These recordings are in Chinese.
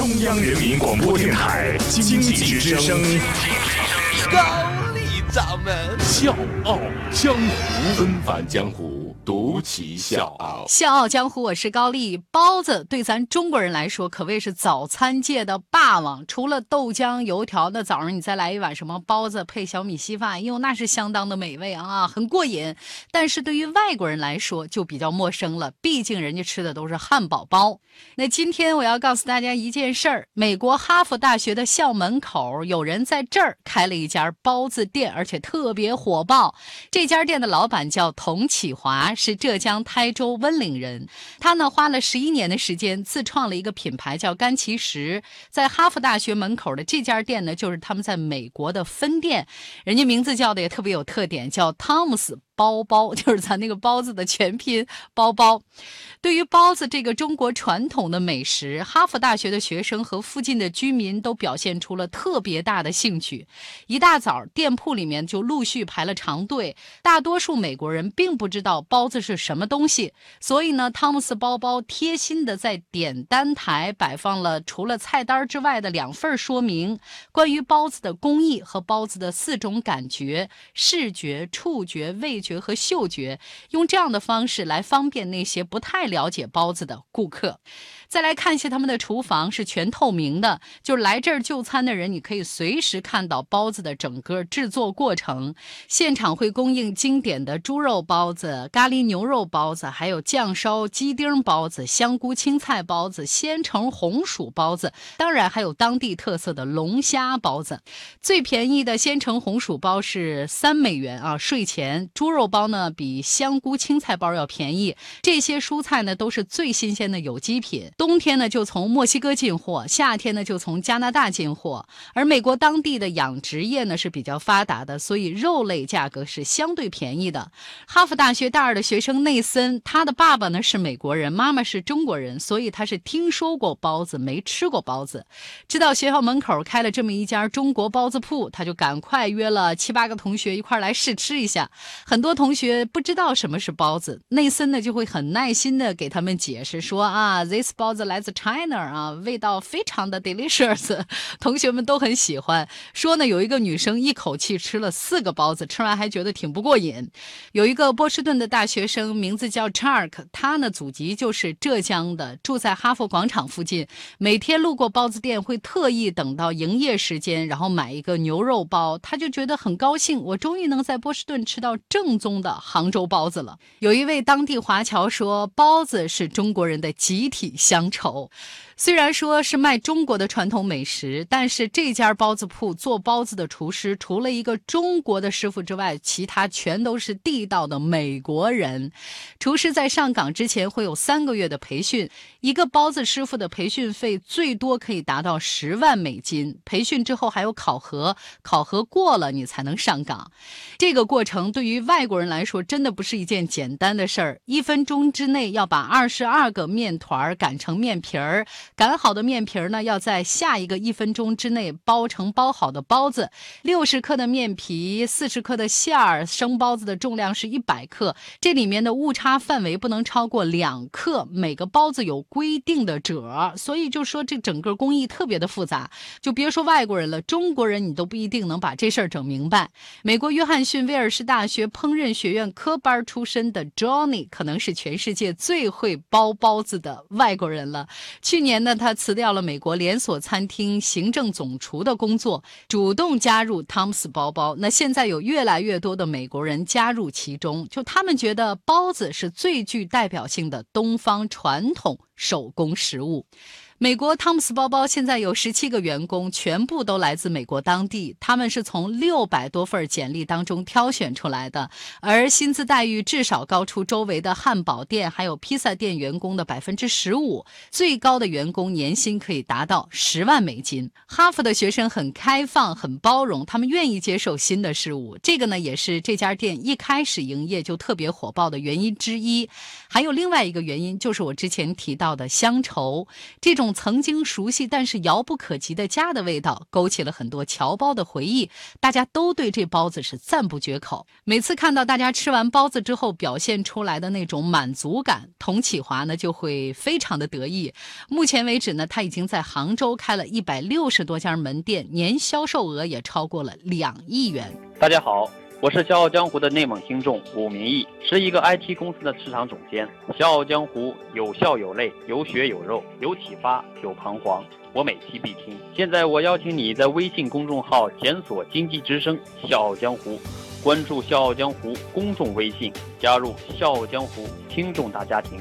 中央人民广播电台经济之声，高丽掌门。笑傲江湖，纷返江湖，独骑笑傲。笑傲江湖，我是高丽。包子对咱中国人来说可谓是早餐界的霸王，除了豆浆、油条，那早上你再来一碗什么包子配小米稀饭，哟，那是相当的美味啊，很过瘾。但是对于外国人来说就比较陌生了，毕竟人家吃的都是汉堡包。那今天我要告诉大家一件事儿：美国哈佛大学的校门口有人在这儿开了一家包子店，而且特别火爆。这家店的老板叫童启华，是浙江台州温岭人。他呢花了十一年的时间，自创了一个品牌叫甘其食。在哈佛大学门口的这家店呢，就是他们在美国的分店。人家名字叫的也特别有特点，叫汤姆斯。包包 就是咱那个包子的全拼，包包。对于包子这个中国传统的美食，哈佛大学的学生和附近的居民都表现出了特别大的兴趣。一大早，店铺里面就陆续排了长队。大多数美国人并不知道包子是什么东西，所以呢，汤姆斯包包贴心的在点单台摆放了除了菜单之外的两份说明，关于包子的工艺和包子的四种感觉：视觉、触觉、味觉。觉和嗅觉，用这样的方式来方便那些不太了解包子的顾客。再来看一下他们的厨房是全透明的，就是来这儿就餐的人，你可以随时看到包子的整个制作过程。现场会供应经典的猪肉包子、咖喱牛肉包子，还有酱烧鸡丁包子、香菇青菜包子、鲜橙红薯包子，当然还有当地特色的龙虾包子。最便宜的鲜橙红薯包是三美元啊，税前。猪肉肉包呢比香菇青菜包要便宜。这些蔬菜呢都是最新鲜的有机品。冬天呢就从墨西哥进货，夏天呢就从加拿大进货。而美国当地的养殖业呢是比较发达的，所以肉类价格是相对便宜的。哈佛大学大二的学生内森，他的爸爸呢是美国人，妈妈是中国人，所以他是听说过包子，没吃过包子。知道学校门口开了这么一家中国包子铺，他就赶快约了七八个同学一块来试吃一下。很多多同学不知道什么是包子，内森呢就会很耐心的给他们解释说啊，this 包。子来自 China 啊，味道非常的 delicious，同学们都很喜欢。说呢，有一个女生一口气吃了四个包子，吃完还觉得挺不过瘾。有一个波士顿的大学生，名字叫 Chark，他呢祖籍就是浙江的，住在哈佛广场附近。每天路过包子店，会特意等到营业时间，然后买一个牛肉包，他就觉得很高兴。我终于能在波士顿吃到正正宗的杭州包子了。有一位当地华侨说，包子是中国人的集体。乡愁。虽然说是卖中国的传统美食，但是这家包子铺做包子的厨师，除了一个中国的师傅之外，其他全都是地道的美国人。厨师在上岗之前会有三个月的培训，一个包子师傅的培训费最多可以达到十万美金。培训之后还有考核，考核过了你才能上岗。这个过程对于外国人来说真的不是一件简单的事儿，一分钟之内要把二十二个面团擀成面皮儿。擀好的面皮儿呢，要在下一个一分钟之内包成包好的包子。六十克的面皮，四十克的馅儿，生包子的重量是一百克，这里面的误差范围不能超过两克。每个包子有规定的褶，所以就说这整个工艺特别的复杂。就别说外国人了，中国人你都不一定能把这事儿整明白。美国约翰逊威尔士大学烹饪学院科班出身的 Johnny，可能是全世界最会包包子的外国人了。去年。那他辞掉了美国连锁餐厅行政总厨的工作，主动加入汤姆斯包包。那现在有越来越多的美国人加入其中，就他们觉得包子是最具代表性的东方传统手工食物。美国汤姆斯包包现在有十七个员工，全部都来自美国当地。他们是从六百多份简历当中挑选出来的，而薪资待遇至少高出周围的汉堡店还有披萨店员工的百分之十五。最高的员工年薪可以达到十万美金。哈佛的学生很开放、很包容，他们愿意接受新的事物。这个呢，也是这家店一开始营业就特别火爆的原因之一。还有另外一个原因，就是我之前提到的乡愁这种。曾经熟悉但是遥不可及的家的味道，勾起了很多侨胞的回忆。大家都对这包子是赞不绝口。每次看到大家吃完包子之后表现出来的那种满足感，童启华呢就会非常的得意。目前为止呢，他已经在杭州开了一百六十多家门店，年销售额也超过了两亿元。大家好。我是《笑傲江湖》的内蒙听众武明义，是一个 IT 公司的市场总监。《笑傲江湖》有笑有泪，有血有肉，有启发，有彷徨。我每期必听。现在我邀请你在微信公众号检索“经济之声笑傲江湖”，关注“笑傲江湖”公众微信，加入“笑傲江湖”听众大家庭。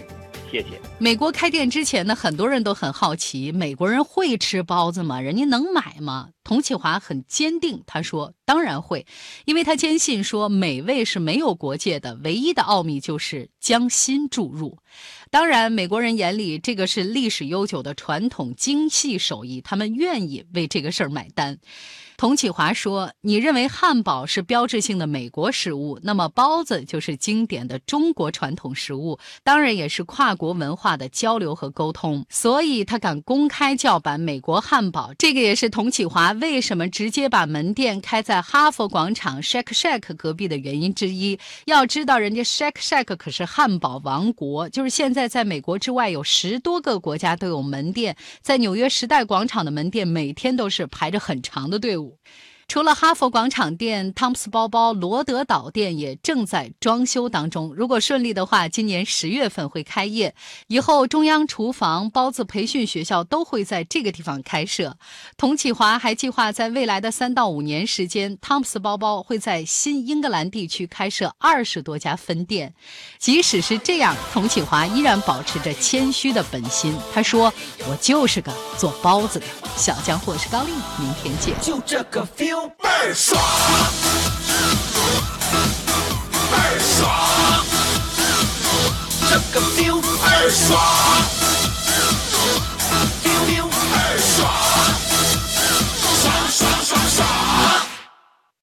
谢谢。美国开店之前呢，很多人都很好奇，美国人会吃包子吗？人家能买吗？童启华很坚定，他说：“当然会，因为他坚信说美味是没有国界的，唯一的奥秘就是将心注入。当然，美国人眼里这个是历史悠久的传统精细手艺，他们愿意为这个事儿买单。”童启华说：“你认为汉堡是标志性的美国食物，那么包子就是经典的中国传统食物，当然也是跨国文化的交流和沟通。所以他敢公开叫板美国汉堡，这个也是童启华为什么直接把门店开在哈佛广场 Shake Shack 隔壁的原因之一。要知道，人家 Shake Shack 可是汉堡王国，就是现在在美国之外有十多个国家都有门店，在纽约时代广场的门店每天都是排着很长的队伍。除了哈佛广场店，汤姆斯包包罗德岛店也正在装修当中。如果顺利的话，今年十月份会开业。以后中央厨房、包子培训学校都会在这个地方开设。童启华还计划在未来的三到五年时间，汤姆斯包包会在新英格兰地区开设二十多家分店。即使是这样，童启华依然保持着谦虚的本心。他说：“我就是个做包子的小江湖。”我是高丽，明天见。就这个 feel。倍儿爽，